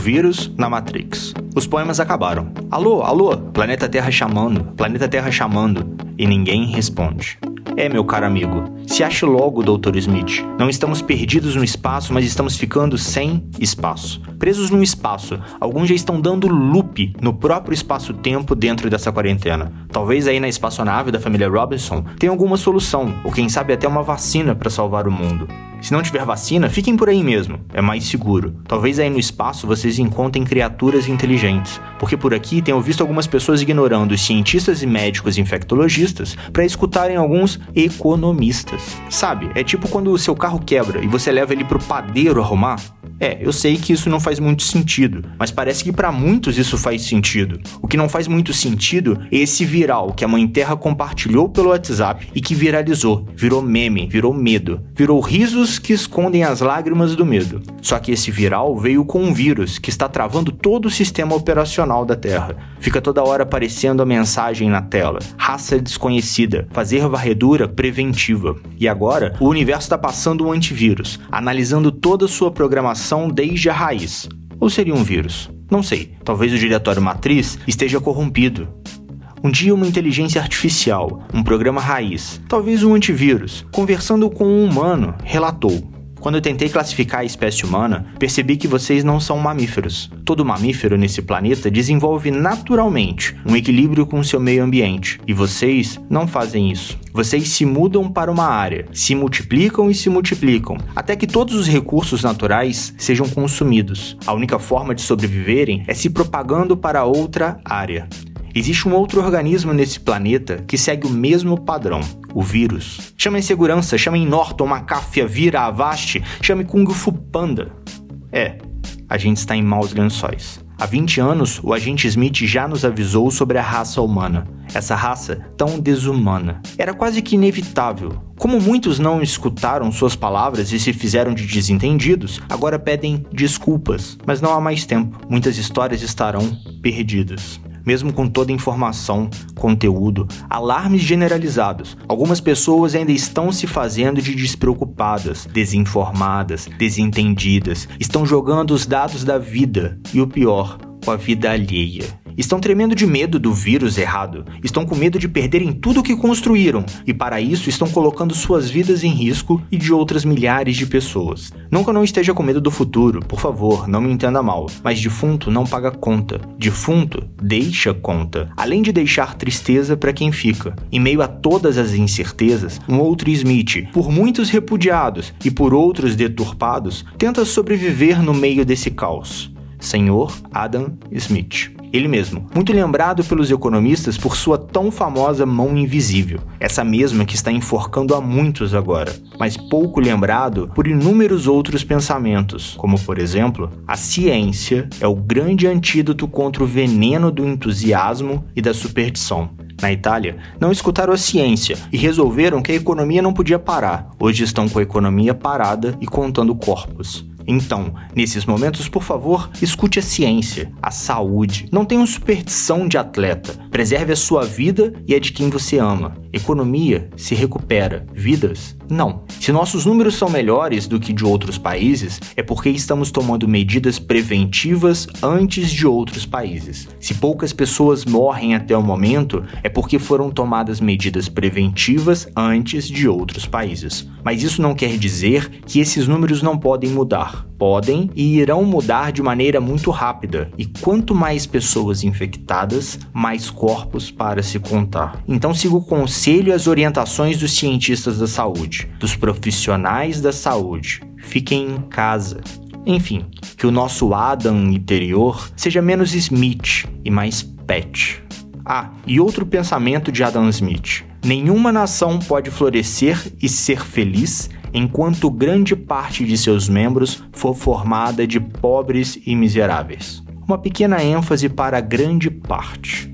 vírus na Matrix. Os poemas acabaram. Alô, alô, planeta Terra chamando, planeta Terra chamando, e ninguém responde. É, meu caro amigo, se ache logo, Dr. Smith. Não estamos perdidos no espaço, mas estamos ficando sem espaço. Presos no espaço, alguns já estão dando loop no próprio espaço-tempo dentro dessa quarentena. Talvez aí na espaçonave da família Robinson tenha alguma solução, ou quem sabe até uma vacina para salvar o mundo. Se não tiver vacina, fiquem por aí mesmo, é mais seguro. Talvez aí no espaço vocês encontrem criaturas inteligentes, porque por aqui tenho visto algumas pessoas ignorando os cientistas e médicos infectologistas para escutarem alguns economistas. Sabe, é tipo quando o seu carro quebra e você leva ele pro padeiro arrumar. É, eu sei que isso não faz muito sentido, mas parece que para muitos isso faz sentido. O que não faz muito sentido é esse viral que a Mãe Terra compartilhou pelo WhatsApp e que viralizou, virou meme, virou medo, virou risos que escondem as lágrimas do medo. Só que esse viral veio com um vírus que está travando todo o sistema operacional da Terra. Fica toda hora aparecendo a mensagem na tela: raça desconhecida, fazer varredura preventiva. E agora, o universo está passando um antivírus, analisando toda a sua programação desde a raiz. Ou seria um vírus? Não sei. Talvez o diretório matriz esteja corrompido. Um dia, uma inteligência artificial, um programa raiz, talvez um antivírus, conversando com um humano, relatou: quando eu tentei classificar a espécie humana, percebi que vocês não são mamíferos. Todo mamífero nesse planeta desenvolve naturalmente um equilíbrio com seu meio ambiente, e vocês não fazem isso. Vocês se mudam para uma área, se multiplicam e se multiplicam, até que todos os recursos naturais sejam consumidos. A única forma de sobreviverem é se propagando para outra área. Existe um outro organismo nesse planeta que segue o mesmo padrão, o vírus. Chame segurança, chame Norton, Macáfia, Vira, Avast, chame Kung Fu Panda. É, a gente está em maus lençóis. Há 20 anos, o agente Smith já nos avisou sobre a raça humana. Essa raça tão desumana. Era quase que inevitável. Como muitos não escutaram suas palavras e se fizeram de desentendidos, agora pedem desculpas. Mas não há mais tempo. Muitas histórias estarão perdidas mesmo com toda a informação, conteúdo, alarmes generalizados. Algumas pessoas ainda estão se fazendo de despreocupadas, desinformadas, desentendidas, estão jogando os dados da vida e o pior, com a vida alheia. Estão tremendo de medo do vírus errado, estão com medo de perderem tudo o que construíram e, para isso, estão colocando suas vidas em risco e de outras milhares de pessoas. Não que eu não esteja com medo do futuro, por favor, não me entenda mal, mas defunto não paga conta. Defunto deixa conta, além de deixar tristeza para quem fica. Em meio a todas as incertezas, um outro Smith, por muitos repudiados e por outros deturpados, tenta sobreviver no meio desse caos. Senhor Adam Smith. Ele mesmo, muito lembrado pelos economistas por sua tão famosa mão invisível, essa mesma que está enforcando a muitos agora, mas pouco lembrado por inúmeros outros pensamentos, como por exemplo, a ciência é o grande antídoto contra o veneno do entusiasmo e da superstição. Na Itália, não escutaram a ciência e resolveram que a economia não podia parar. Hoje estão com a economia parada e contando corpos. Então, nesses momentos, por favor, escute a ciência, a saúde. Não tenha superstição de atleta. Preserve a sua vida e a de quem você ama. Economia se recupera, vidas não. Se nossos números são melhores do que de outros países, é porque estamos tomando medidas preventivas antes de outros países. Se poucas pessoas morrem até o momento, é porque foram tomadas medidas preventivas antes de outros países. Mas isso não quer dizer que esses números não podem mudar. Podem e irão mudar de maneira muito rápida, e quanto mais pessoas infectadas, mais corpos para se contar. Então siga o conselho e as orientações dos cientistas da saúde dos profissionais da saúde. Fiquem em casa. Enfim, que o nosso Adam interior seja menos Smith e mais Pet. Ah, e outro pensamento de Adam Smith: nenhuma nação pode florescer e ser feliz enquanto grande parte de seus membros for formada de pobres e miseráveis. Uma pequena ênfase para grande parte.